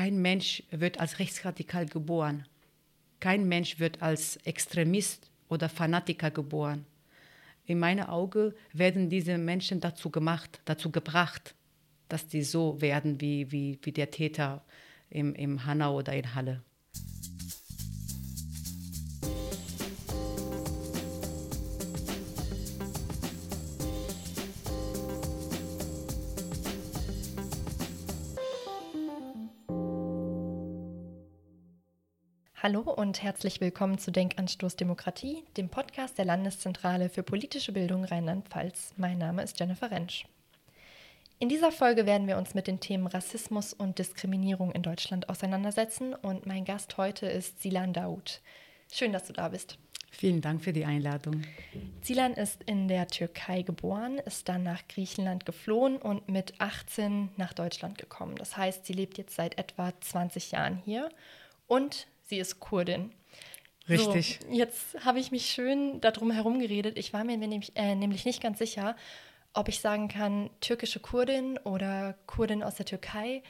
kein Mensch wird als rechtsradikal geboren. Kein Mensch wird als Extremist oder Fanatiker geboren. In meinen Augen werden diese Menschen dazu gemacht, dazu gebracht, dass die so werden wie, wie, wie der Täter im, im Hanau oder in Halle. Hallo und herzlich willkommen zu Denkanstoß Demokratie, dem Podcast der Landeszentrale für politische Bildung Rheinland-Pfalz. Mein Name ist Jennifer Rentsch. In dieser Folge werden wir uns mit den Themen Rassismus und Diskriminierung in Deutschland auseinandersetzen und mein Gast heute ist Silan Daoud. Schön, dass du da bist. Vielen Dank für die Einladung. Zilan ist in der Türkei geboren, ist dann nach Griechenland geflohen und mit 18 nach Deutschland gekommen. Das heißt, sie lebt jetzt seit etwa 20 Jahren hier und sie ist Kurdin. Richtig. So, jetzt habe ich mich schön darum herum geredet. Ich war mir nämlich, äh, nämlich nicht ganz sicher, ob ich sagen kann, türkische Kurdin oder Kurdin aus der Türkei.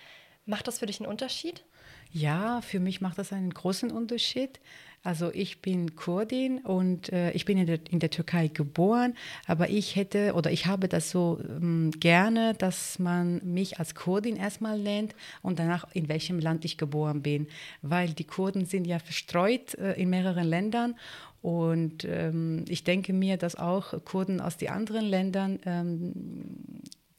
Macht das für dich einen Unterschied? Ja, für mich macht das einen großen Unterschied. Also ich bin Kurdin und äh, ich bin in der, in der, Türkei geboren, aber ich hätte oder ich habe das so ähm, gerne, dass man mich als Kurdin erstmal nennt und danach in welchem Land ich geboren bin, weil die Kurden sind ja verstreut äh, in mehreren Ländern und ähm, ich denke mir, dass auch Kurden aus den anderen Ländern ähm,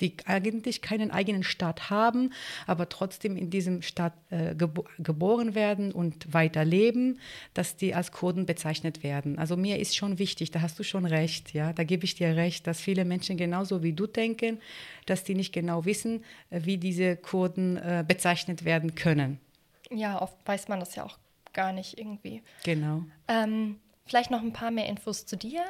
die eigentlich keinen eigenen Staat haben, aber trotzdem in diesem Staat äh, gebo geboren werden und weiterleben, dass die als Kurden bezeichnet werden. Also mir ist schon wichtig, da hast du schon recht, ja, da gebe ich dir recht, dass viele Menschen genauso wie du denken, dass die nicht genau wissen, äh, wie diese Kurden äh, bezeichnet werden können. Ja, oft weiß man das ja auch gar nicht irgendwie. Genau. Ähm, vielleicht noch ein paar mehr Infos zu dir.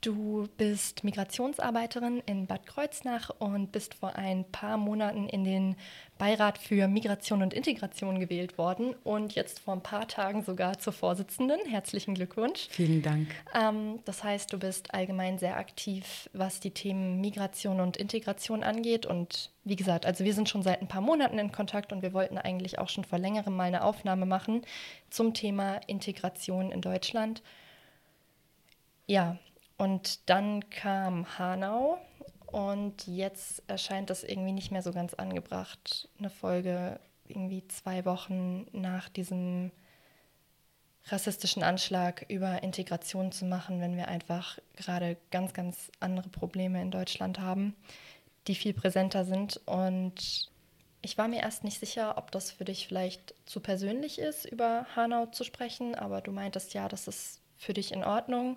Du bist Migrationsarbeiterin in Bad Kreuznach und bist vor ein paar Monaten in den Beirat für Migration und Integration gewählt worden und jetzt vor ein paar Tagen sogar zur Vorsitzenden. Herzlichen Glückwunsch. Vielen Dank. Ähm, das heißt, du bist allgemein sehr aktiv, was die Themen Migration und Integration angeht. Und wie gesagt, also wir sind schon seit ein paar Monaten in Kontakt und wir wollten eigentlich auch schon vor längerem mal eine Aufnahme machen zum Thema Integration in Deutschland. Ja, und dann kam Hanau und jetzt erscheint das irgendwie nicht mehr so ganz angebracht, eine Folge irgendwie zwei Wochen nach diesem rassistischen Anschlag über Integration zu machen, wenn wir einfach gerade ganz, ganz andere Probleme in Deutschland haben, die viel präsenter sind. Und ich war mir erst nicht sicher, ob das für dich vielleicht zu persönlich ist, über Hanau zu sprechen, aber du meintest ja, das ist für dich in Ordnung.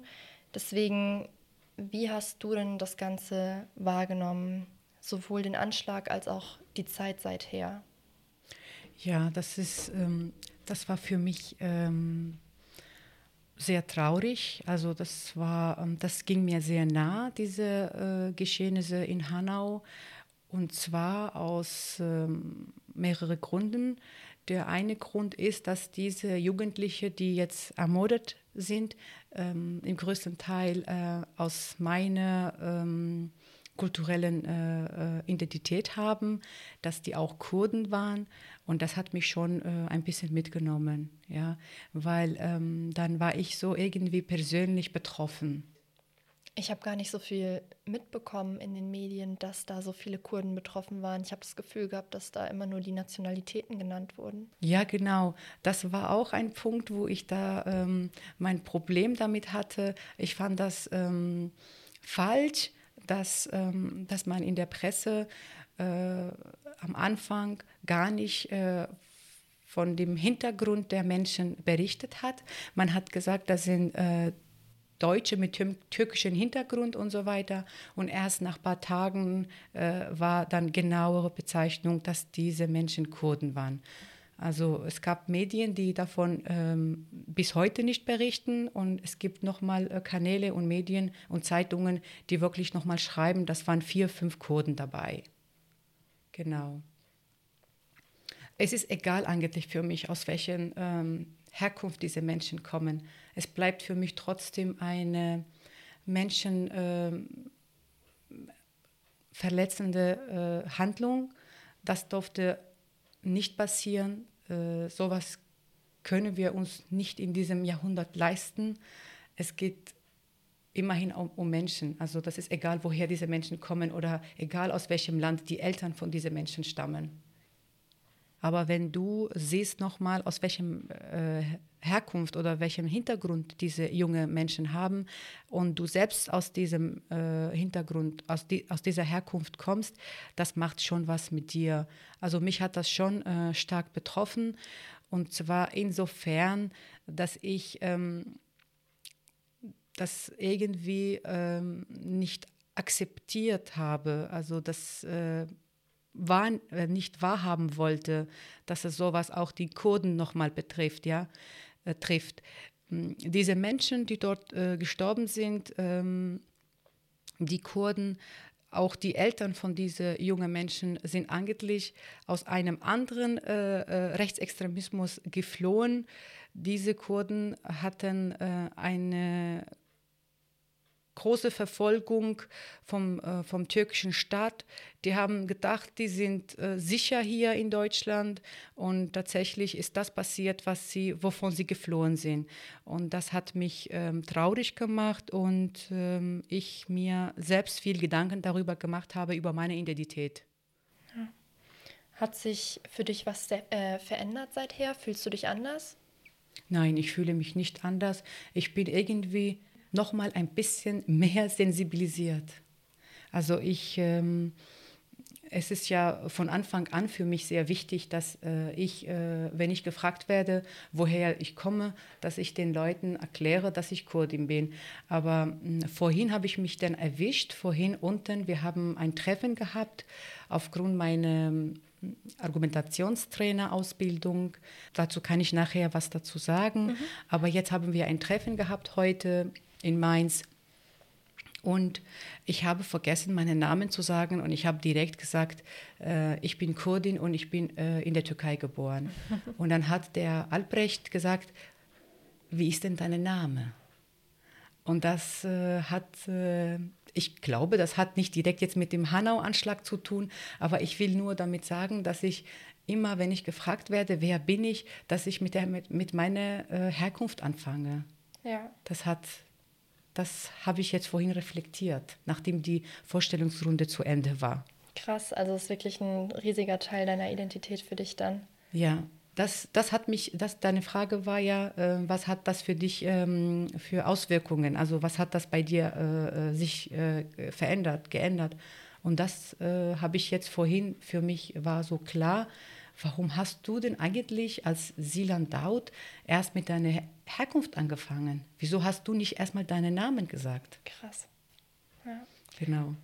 Deswegen, wie hast du denn das Ganze wahrgenommen, sowohl den Anschlag als auch die Zeit seither? Ja, das ist, ähm, das war für mich ähm, sehr traurig. Also das war, ähm, das ging mir sehr nah, diese äh, Geschehnisse in Hanau. Und zwar aus ähm, mehreren Gründen. Der eine Grund ist, dass diese Jugendlichen, die jetzt ermordet sind, ähm, im größten Teil äh, aus meiner ähm, kulturellen äh, äh, Identität haben, dass die auch Kurden waren. Und das hat mich schon äh, ein bisschen mitgenommen, ja, weil ähm, dann war ich so irgendwie persönlich betroffen. Ich habe gar nicht so viel mitbekommen in den Medien, dass da so viele Kurden betroffen waren. Ich habe das Gefühl gehabt, dass da immer nur die Nationalitäten genannt wurden. Ja, genau. Das war auch ein Punkt, wo ich da ähm, mein Problem damit hatte. Ich fand das ähm, falsch, dass, ähm, dass man in der Presse äh, am Anfang gar nicht äh, von dem Hintergrund der Menschen berichtet hat. Man hat gesagt, das sind äh, Deutsche mit türkischem Hintergrund und so weiter. Und erst nach ein paar Tagen äh, war dann genauere Bezeichnung, dass diese Menschen Kurden waren. Also es gab Medien, die davon ähm, bis heute nicht berichten und es gibt nochmal äh, Kanäle und Medien und Zeitungen, die wirklich nochmal schreiben, das waren vier, fünf Kurden dabei. Genau. Es ist egal eigentlich für mich, aus welchen ähm, Herkunft diese Menschen kommen. Es bleibt für mich trotzdem eine menschenverletzende äh, äh, Handlung. Das durfte nicht passieren. äh, sowas können wir uns nicht in diesem Jahrhundert leisten. Es geht immerhin um, um, Menschen. Also das ist egal, woher diese Menschen kommen oder egal aus welchem Land die Eltern von diesen Menschen stammen. Aber wenn du siehst nochmal, aus welchem äh, Herkunft oder welchem Hintergrund diese jungen Menschen haben und du selbst aus diesem äh, Hintergrund, aus, die, aus dieser Herkunft kommst, das macht schon was mit dir. Also mich hat das schon äh, stark betroffen und zwar insofern, dass ich ähm, das irgendwie ähm, nicht akzeptiert habe. Also das äh, wahr, äh, nicht wahrhaben wollte, dass es sowas auch die Kurden nochmal betrifft, ja, äh, trifft. Hm, diese Menschen, die dort äh, gestorben sind, ähm, die Kurden, auch die Eltern von diesen jungen Menschen sind eigentlich aus einem anderen äh, äh, Rechtsextremismus geflohen. Diese Kurden hatten äh, eine große Verfolgung vom, äh, vom türkischen Staat. Die haben gedacht, die sind äh, sicher hier in Deutschland und tatsächlich ist das passiert, was sie, wovon sie geflohen sind. Und das hat mich ähm, traurig gemacht und ähm, ich mir selbst viel Gedanken darüber gemacht habe, über meine Identität. Hat sich für dich was äh, verändert seither? Fühlst du dich anders? Nein, ich fühle mich nicht anders. Ich bin irgendwie noch mal ein bisschen mehr sensibilisiert. Also ich, ähm, es ist ja von Anfang an für mich sehr wichtig, dass äh, ich, äh, wenn ich gefragt werde, woher ich komme, dass ich den Leuten erkläre, dass ich Kurdin bin. Aber äh, vorhin habe ich mich dann erwischt, vorhin unten, wir haben ein Treffen gehabt aufgrund meiner Argumentationstrainer-Ausbildung. Dazu kann ich nachher was dazu sagen. Mhm. Aber jetzt haben wir ein Treffen gehabt heute in Mainz. Und ich habe vergessen, meinen Namen zu sagen und ich habe direkt gesagt, äh, ich bin Kurdin und ich bin äh, in der Türkei geboren. Und dann hat der Albrecht gesagt, wie ist denn dein Name? Und das äh, hat, äh, ich glaube, das hat nicht direkt jetzt mit dem Hanau-Anschlag zu tun, aber ich will nur damit sagen, dass ich immer, wenn ich gefragt werde, wer bin ich, dass ich mit, der, mit, mit meiner äh, Herkunft anfange. Ja. Das hat das habe ich jetzt vorhin reflektiert, nachdem die Vorstellungsrunde zu Ende war. Krass, also ist wirklich ein riesiger Teil deiner Identität für dich dann. Ja, das, das hat mich, das, deine Frage war ja, äh, was hat das für dich ähm, für Auswirkungen? Also was hat das bei dir äh, äh sich äh, verändert, geändert? Und das äh, habe ich jetzt vorhin, für mich war so klar, warum hast du denn eigentlich als Silan Daud erst mit deiner Herkunft angefangen? Wieso hast du nicht erstmal deinen Namen gesagt? Krass. Ja. Genau.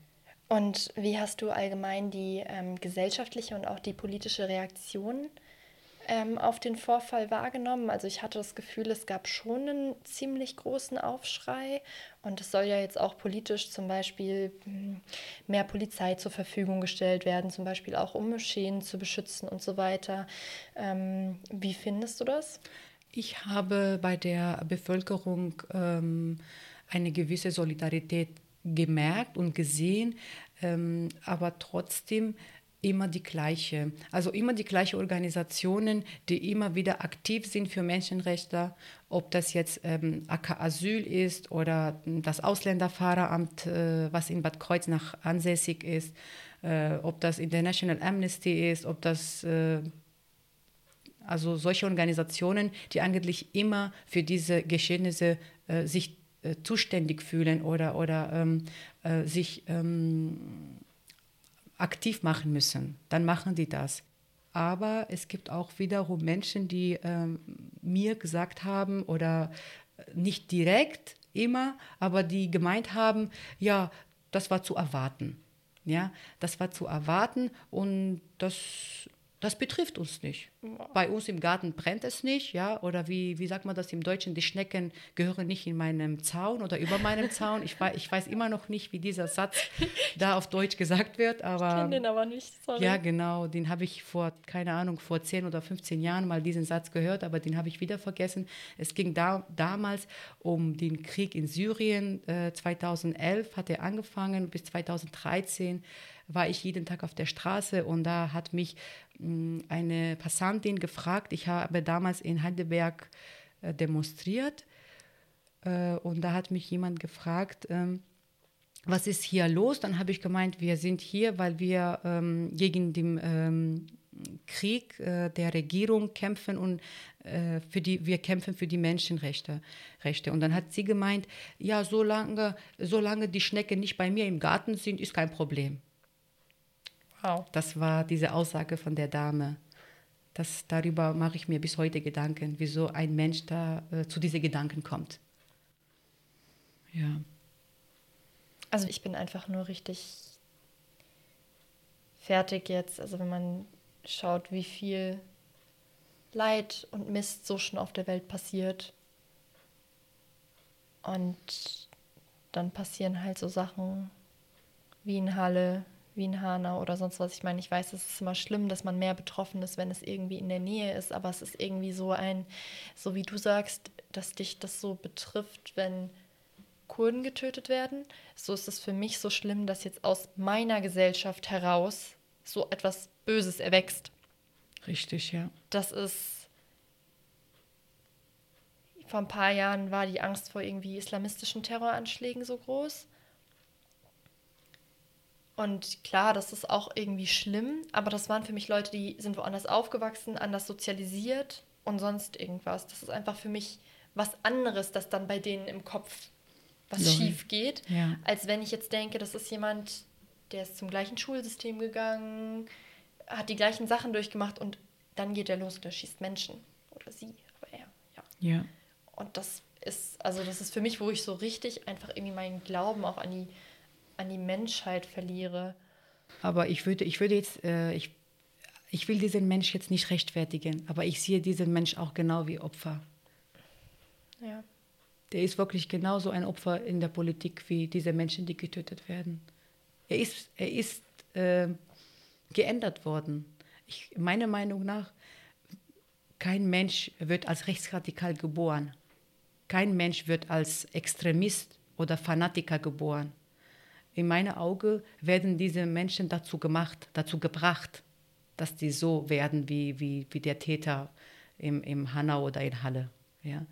Und wie hast du allgemein die ähm, gesellschaftliche und auch die politische Reaktion ähm, auf den Vorfall wahrgenommen? Also ich hatte das Gefühl, es gab schon einen ziemlich großen Aufschrei und es soll ja jetzt auch politisch zum Beispiel hm, mehr Polizei zur Verfügung gestellt werden, zum Beispiel auch um Moscheen zu beschützen und so weiter. Ähm, wie findest du das? Ich habe bei der Bevölkerung ähm, eine gewisse Solidarität gemerkt und gesehen, ähm, aber trotzdem immer die gleiche. Also immer die gleichen Organisationen, die immer wieder aktiv sind für Menschenrechte, ob das jetzt ähm, AK Asyl ist oder das Ausländerfahreramt, äh, was in Bad Kreuznach ansässig ist, äh, ob das International Amnesty ist, ob das äh, also solche Organisationen, die eigentlich immer für diese Geschehnisse äh, sich äh, zuständig fühlen oder, oder ähm, äh, sich ähm, aktiv machen müssen, dann machen die das. Aber es gibt auch wiederum Menschen, die ähm, mir gesagt haben oder nicht direkt immer, aber die gemeint haben, ja, das war zu erwarten. Ja, das war zu erwarten und das das betrifft uns nicht. Bei uns im Garten brennt es nicht, ja, oder wie, wie sagt man das im Deutschen, die Schnecken gehören nicht in meinem Zaun oder über meinem Zaun. Ich, weiß, ich weiß immer noch nicht, wie dieser Satz da auf Deutsch gesagt wird, aber... Ich kenne den aber nicht, sorry. Ja, genau, den habe ich vor, keine Ahnung, vor 10 oder 15 Jahren mal diesen Satz gehört, aber den habe ich wieder vergessen. Es ging da, damals um den Krieg in Syrien. Äh, 2011 hat er angefangen, bis 2013 war ich jeden Tag auf der Straße und da hat mich eine Passantin gefragt, ich habe damals in Heidelberg äh, demonstriert äh, und da hat mich jemand gefragt, ähm, was ist hier los? Dann habe ich gemeint, wir sind hier, weil wir ähm, gegen den ähm, Krieg äh, der Regierung kämpfen und für die, wir kämpfen für die Menschenrechte. Rechte. Und dann hat sie gemeint, ja, solange, solange die Schnecken nicht bei mir im Garten sind, ist kein Problem. Wow. Das war diese Aussage von der Dame. Das, darüber mache ich mir bis heute Gedanken, wieso ein Mensch da äh, zu diesen Gedanken kommt. Ja. Also ich bin einfach nur richtig fertig jetzt. Also wenn man schaut, wie viel Leid und Mist so schon auf der Welt passiert. Und dann passieren halt so Sachen wie in Halle, wie in Hanau oder sonst was. Ich meine, ich weiß, es ist immer schlimm, dass man mehr betroffen ist, wenn es irgendwie in der Nähe ist, aber es ist irgendwie so ein, so wie du sagst, dass dich das so betrifft, wenn Kurden getötet werden. So ist es für mich so schlimm, dass jetzt aus meiner Gesellschaft heraus so etwas Böses erwächst. Richtig, ja. Das ist. Vor ein paar Jahren war die Angst vor irgendwie islamistischen Terroranschlägen so groß. Und klar, das ist auch irgendwie schlimm, aber das waren für mich Leute, die sind woanders aufgewachsen, anders sozialisiert und sonst irgendwas. Das ist einfach für mich was anderes, das dann bei denen im Kopf was Lol. schief geht, ja. als wenn ich jetzt denke, das ist jemand, der ist zum gleichen Schulsystem gegangen, hat die gleichen Sachen durchgemacht und dann geht er los und er schießt Menschen. Oder sie, aber er, ja. Ja. Und das ist, also das ist für mich, wo ich so richtig einfach irgendwie meinen Glauben auch an die, an die Menschheit verliere. Aber ich würde, ich würde jetzt, äh, ich, ich will diesen Mensch jetzt nicht rechtfertigen, aber ich sehe diesen Mensch auch genau wie Opfer. Ja der ist wirklich genauso ein Opfer in der Politik wie diese Menschen, die getötet werden. Er ist, er ist äh, geändert worden. Ich, meiner Meinung nach, kein Mensch wird als rechtsradikal geboren. Kein Mensch wird als Extremist oder Fanatiker geboren. In meinen Augen werden diese Menschen dazu gemacht, dazu gebracht, dass die so werden wie, wie, wie der Täter im, im Hanau oder in Halle. Ja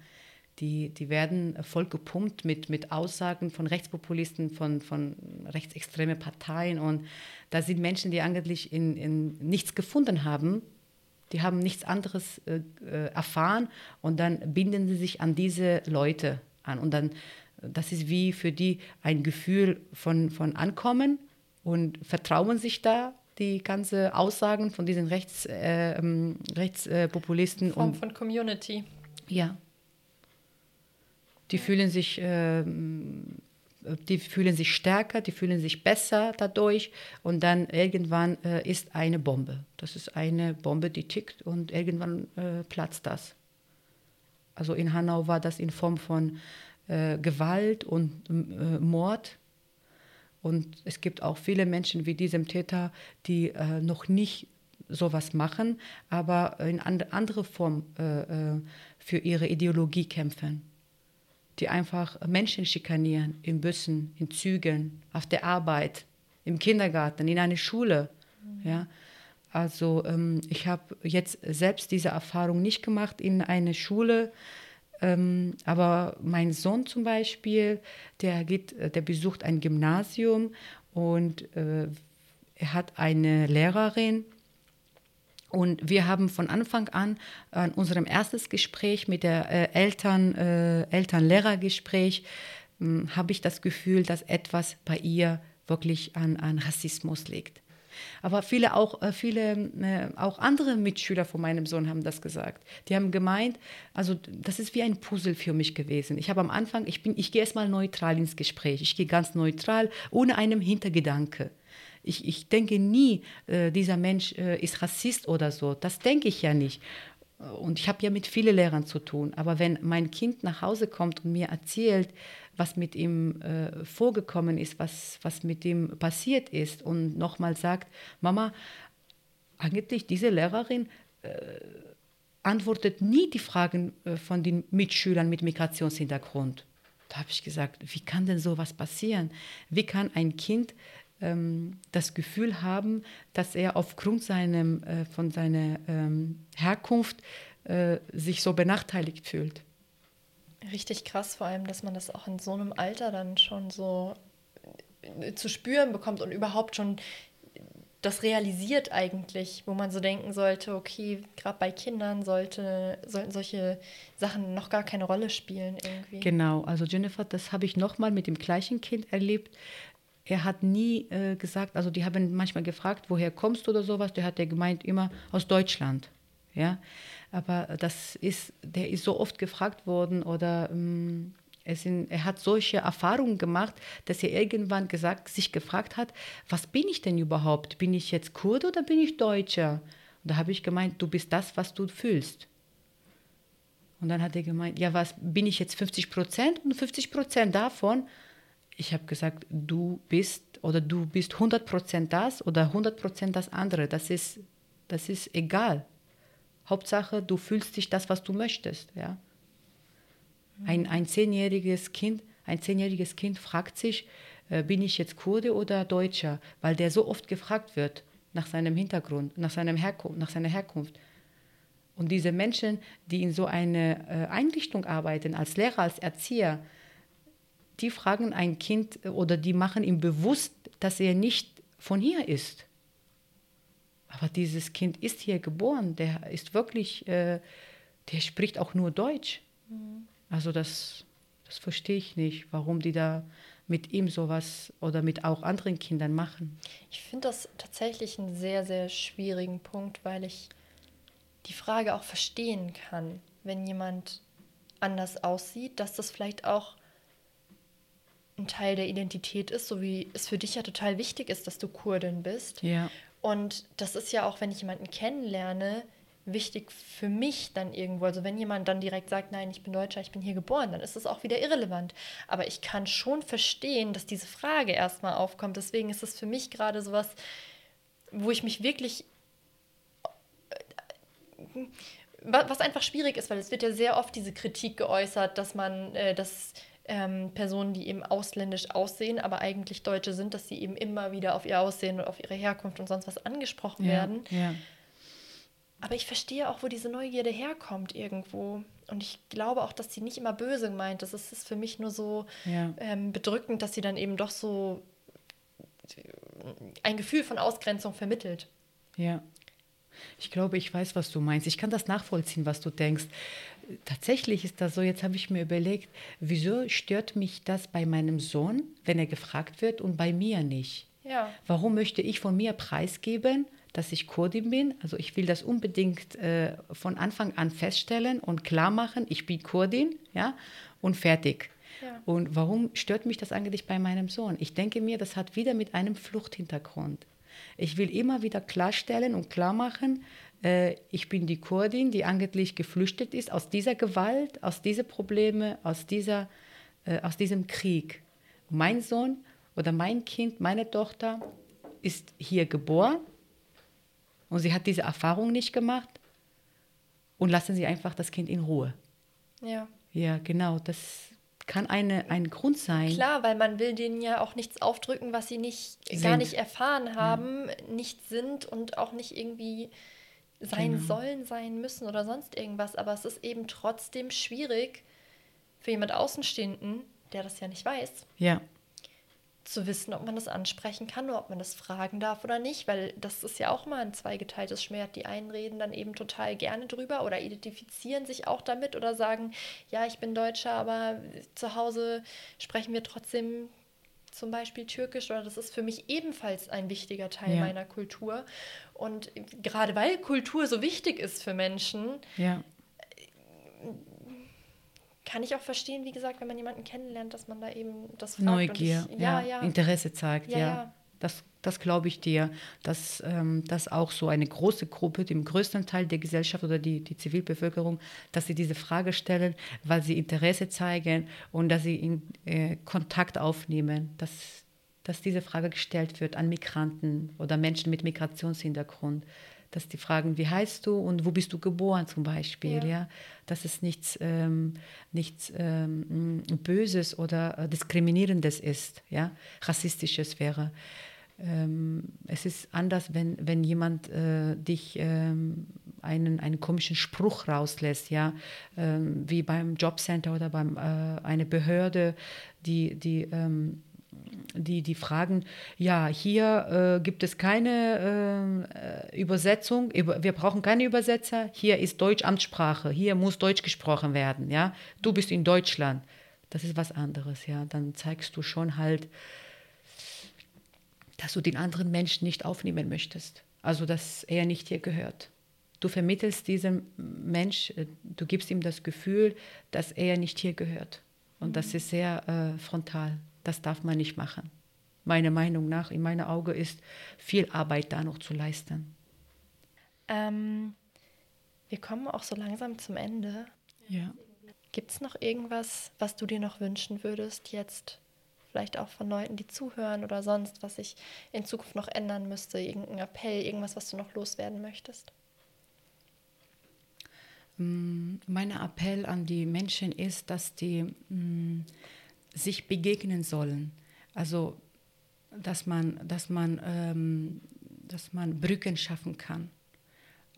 die, die werden voll gepumpt mit, mit Aussagen von Rechtspopulisten, von, von rechtsextremen Parteien. Und da sind Menschen, die eigentlich in, in nichts gefunden haben. Die haben nichts anderes äh, äh, erfahren und dann binden sie sich an diese Leute an. Und dann, das ist wie für die ein Gefühl von, von Ankommen und vertrauen sich da die ganzen Aussagen von diesen Rechts, äh, ähm, Rechtspopulisten. Form und, von Community. Ja, die fühlen sich, äh, die fühlen sich stärker, die fühlen sich besser dadurch und dann irgendwann äh, ist eine Bombe. Das ist eine Bombe, die tickt und irgendwann äh, platzt das. Also in Hanau war das in Form von äh, Gewalt und äh, Mord. Und es gibt auch viele Menschen wie diesem Täter, die äh, noch nicht sowas machen, aber in and andere Form für ihre Ideologie kämpfen die einfach Menschen schikanieren, in Bussen, in Zügen, auf der Arbeit, im Kindergarten, in einer Schule. Mhm. Ja? Also ähm, ich habe jetzt selbst diese Erfahrung nicht gemacht in einer Schule, ähm, aber mein Sohn zum Beispiel, der, geht, der besucht ein Gymnasium und äh, er hat eine Lehrerin, und wir haben von Anfang an an unserem ersten Gespräch mit der äh, Eltern, äh, Eltern-Lehrer-Gespräch äh, habe ich das Gefühl, dass etwas bei ihr wirklich an, an Rassismus liegt. Aber viele auch, äh, viele, äh, auch andere Mitschüler von meinem Sohn haben das gesagt. Die haben gemeint, also das ist wie ein Puzzle für mich gewesen. Ich habe am Anfang, ich, ich gehe erstmal neutral ins Gespräch. Ich gehe ganz neutral, ohne einen Hintergedanke. Ich, ich denke nie, äh, dieser Mensch ist Rassist oder so. Das denke ich ja nicht. Und ich habe ja mit vielen Lehrern zu tun. Aber wenn mein Kind nach Hause kommt und mir erzählt, was mit ihm äh, vorgekommen ist, was, was mit ihm passiert ist und nochmal sagt, Mama, eigentlich diese Lehrerin äh, antwortet nie die Fragen äh, von den Mitschülern mit Migrationshintergrund. Da habe ich gesagt, wie kann denn sowas passieren? Wie kann ein Kind ähm, das Gefühl haben, dass er aufgrund seinem, äh, von seiner ähm, Herkunft äh, sich so benachteiligt fühlt. Richtig krass, vor allem, dass man das auch in so einem Alter dann schon so äh, zu spüren bekommt und überhaupt schon das realisiert eigentlich, wo man so denken sollte, okay, gerade bei Kindern sollte, sollten solche Sachen noch gar keine Rolle spielen irgendwie. Genau, also Jennifer, das habe ich nochmal mit dem gleichen Kind erlebt. Er hat nie äh, gesagt, also die haben manchmal gefragt, woher kommst du oder sowas, der hat ja gemeint immer aus Deutschland. Ja, aber das ist, der ist so oft gefragt worden oder ähm, sind, er hat solche Erfahrungen gemacht, dass er irgendwann gesagt, sich gefragt hat, was bin ich denn überhaupt? Bin ich jetzt Kurde oder bin ich Deutscher? Und da habe ich gemeint, du bist das, was du fühlst. Und dann hat er gemeint, ja, was bin ich jetzt 50 Prozent und 50 Prozent davon? Ich habe gesagt, du bist oder du bist 100 Prozent das oder 100 Prozent das andere. Das ist, das ist egal. Hauptsache, du fühlst dich das, was du möchtest. Ja. Ein, ein zehnjähriges Kind, ein zehnjähriges Kind fragt sich, äh, bin ich jetzt Kurde oder Deutscher, weil der so oft gefragt wird nach seinem Hintergrund, nach, seinem Herkunft, nach seiner Herkunft. Und diese Menschen, die in so einer äh, Einrichtung arbeiten, als Lehrer, als Erzieher, die fragen ein Kind oder die machen ihm bewusst, dass er nicht von hier ist. Aber dieses Kind ist hier geboren, der ist wirklich, äh, der spricht auch nur Deutsch. Mhm. Also das, das verstehe ich nicht, warum die da mit ihm sowas oder mit auch anderen Kindern machen. Ich finde das tatsächlich einen sehr, sehr schwierigen Punkt, weil ich die Frage auch verstehen kann, wenn jemand anders aussieht, dass das vielleicht auch ein Teil der Identität ist, so wie es für dich ja total wichtig ist, dass du Kurdin bist. Ja. Und das ist ja auch, wenn ich jemanden kennenlerne, wichtig für mich dann irgendwo. Also wenn jemand dann direkt sagt, nein, ich bin Deutscher, ich bin hier geboren, dann ist das auch wieder irrelevant. Aber ich kann schon verstehen, dass diese Frage erstmal aufkommt. Deswegen ist es für mich gerade sowas, wo ich mich wirklich was einfach schwierig ist, weil es wird ja sehr oft diese Kritik geäußert, dass man, äh, dass ähm, Personen, die eben ausländisch aussehen, aber eigentlich Deutsche sind, dass sie eben immer wieder auf ihr Aussehen und auf ihre Herkunft und sonst was angesprochen ja, werden. Ja. Aber ich verstehe auch, wo diese Neugierde herkommt irgendwo. Und ich glaube auch, dass sie nicht immer böse meint. Das ist, ist für mich nur so ja. ähm, bedrückend, dass sie dann eben doch so ein Gefühl von Ausgrenzung vermittelt. Ja. Ich glaube, ich weiß, was du meinst. Ich kann das nachvollziehen, was du denkst. Tatsächlich ist das so, jetzt habe ich mir überlegt, wieso stört mich das bei meinem Sohn, wenn er gefragt wird und bei mir nicht? Ja. Warum möchte ich von mir preisgeben, dass ich Kurdin bin. Also ich will das unbedingt äh, von Anfang an feststellen und klar machen, ich bin Kurdin, ja, und fertig. Ja. Und warum stört mich das eigentlich bei meinem Sohn? Ich denke mir, das hat wieder mit einem Fluchthintergrund. Ich will immer wieder klarstellen und klar machen, ich bin die Kurdin, die eigentlich geflüchtet ist aus dieser Gewalt, aus diesen Problemen, aus, dieser, äh, aus diesem Krieg. Mein Sohn oder mein Kind, meine Tochter ist hier geboren und sie hat diese Erfahrung nicht gemacht und lassen Sie einfach das Kind in Ruhe. Ja. Ja, genau. Das kann eine, ein Grund sein. Klar, weil man will denen ja auch nichts aufdrücken, was sie nicht sind. gar nicht erfahren haben, ja. nicht sind und auch nicht irgendwie sein genau. sollen, sein müssen oder sonst irgendwas. Aber es ist eben trotzdem schwierig für jemand Außenstehenden, der das ja nicht weiß. Ja zu wissen, ob man das ansprechen kann oder ob man das fragen darf oder nicht, weil das ist ja auch mal ein zweigeteiltes Schwert. Die einen reden dann eben total gerne drüber oder identifizieren sich auch damit oder sagen, ja, ich bin Deutscher, aber zu Hause sprechen wir trotzdem zum Beispiel Türkisch oder das ist für mich ebenfalls ein wichtiger Teil ja. meiner Kultur. Und gerade weil Kultur so wichtig ist für Menschen, ja kann ich auch verstehen, wie gesagt, wenn man jemanden kennenlernt, dass man da eben das Neugier, ich, ja, Interesse zeigt, ja. ja. Das, das glaube ich dir, dass ähm, das auch so eine große Gruppe, dem größten Teil der Gesellschaft oder die, die Zivilbevölkerung, dass sie diese Frage stellen, weil sie Interesse zeigen und dass sie in äh, Kontakt aufnehmen, dass, dass diese Frage gestellt wird an Migranten oder Menschen mit Migrationshintergrund dass die fragen, wie heißt du und wo bist du geboren zum Beispiel, ja, ja? dass es nichts, ähm, nichts ähm, Böses oder äh, Diskriminierendes ist, ja, Rassistisches wäre. Ähm, es ist anders, wenn, wenn jemand äh, dich ähm, einen, einen komischen Spruch rauslässt, ja, ähm, wie beim Jobcenter oder beim äh, eine Behörde, die, die ähm, die, die fragen, ja, hier äh, gibt es keine äh, Übersetzung, wir brauchen keine Übersetzer, hier ist Deutsch Amtssprache, hier muss Deutsch gesprochen werden, ja, du bist in Deutschland. Das ist was anderes, ja, dann zeigst du schon halt, dass du den anderen Menschen nicht aufnehmen möchtest. Also, dass er nicht hier gehört. Du vermittelst diesem Mensch, äh, du gibst ihm das Gefühl, dass er nicht hier gehört. Und das ist sehr äh, frontal. Das darf man nicht machen. Meiner Meinung nach, in meinen Augen ist viel Arbeit da noch zu leisten. Ähm, wir kommen auch so langsam zum Ende. Ja. Gibt es noch irgendwas, was du dir noch wünschen würdest jetzt vielleicht auch von Leuten, die zuhören oder sonst, was sich in Zukunft noch ändern müsste? Irgendein Appell, irgendwas, was du noch loswerden möchtest? Mm, mein Appell an die Menschen ist, dass die mh, mm, sich begegnen sollen. Also, dass man, dass man, ähm, dass man Brücken schaffen kann.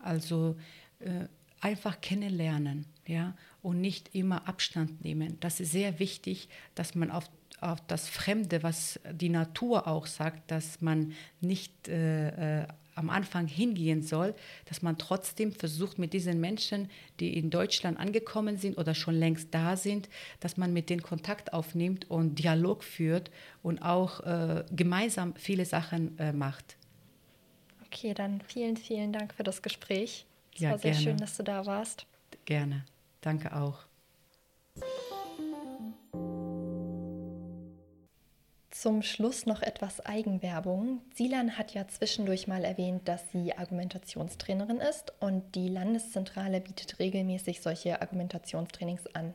Also äh, einfach kennenlernen, ja, und nicht immer Abstand nehmen. Das ist sehr wichtig, dass man auf auf das Fremde, was die Natur auch sagt, dass man nicht äh, äh, am Anfang hingehen soll, dass man trotzdem versucht, mit diesen Menschen, die in Deutschland angekommen sind oder schon längst da sind, dass man mit denen Kontakt aufnimmt und Dialog führt und auch äh, gemeinsam viele Sachen äh, macht. Okay, dann vielen, vielen Dank für das Gespräch. Es ja, war sehr gerne. schön, dass du da warst. Gerne. Danke auch. Zum Schluss noch etwas Eigenwerbung. Silan hat ja zwischendurch mal erwähnt, dass sie Argumentationstrainerin ist und die Landeszentrale bietet regelmäßig solche Argumentationstrainings an.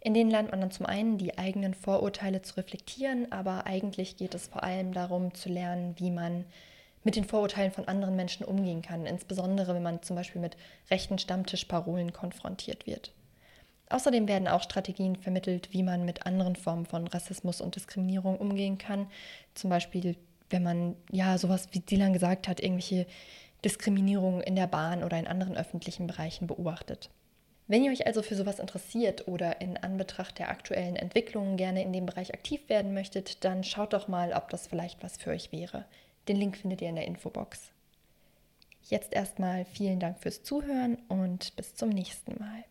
In denen lernt man dann zum einen die eigenen Vorurteile zu reflektieren, aber eigentlich geht es vor allem darum zu lernen, wie man mit den Vorurteilen von anderen Menschen umgehen kann, insbesondere wenn man zum Beispiel mit rechten Stammtischparolen konfrontiert wird. Außerdem werden auch Strategien vermittelt, wie man mit anderen Formen von Rassismus und Diskriminierung umgehen kann. Zum Beispiel, wenn man, ja, sowas wie Dilan gesagt hat, irgendwelche Diskriminierungen in der Bahn oder in anderen öffentlichen Bereichen beobachtet. Wenn ihr euch also für sowas interessiert oder in Anbetracht der aktuellen Entwicklungen gerne in dem Bereich aktiv werden möchtet, dann schaut doch mal, ob das vielleicht was für euch wäre. Den Link findet ihr in der Infobox. Jetzt erstmal vielen Dank fürs Zuhören und bis zum nächsten Mal.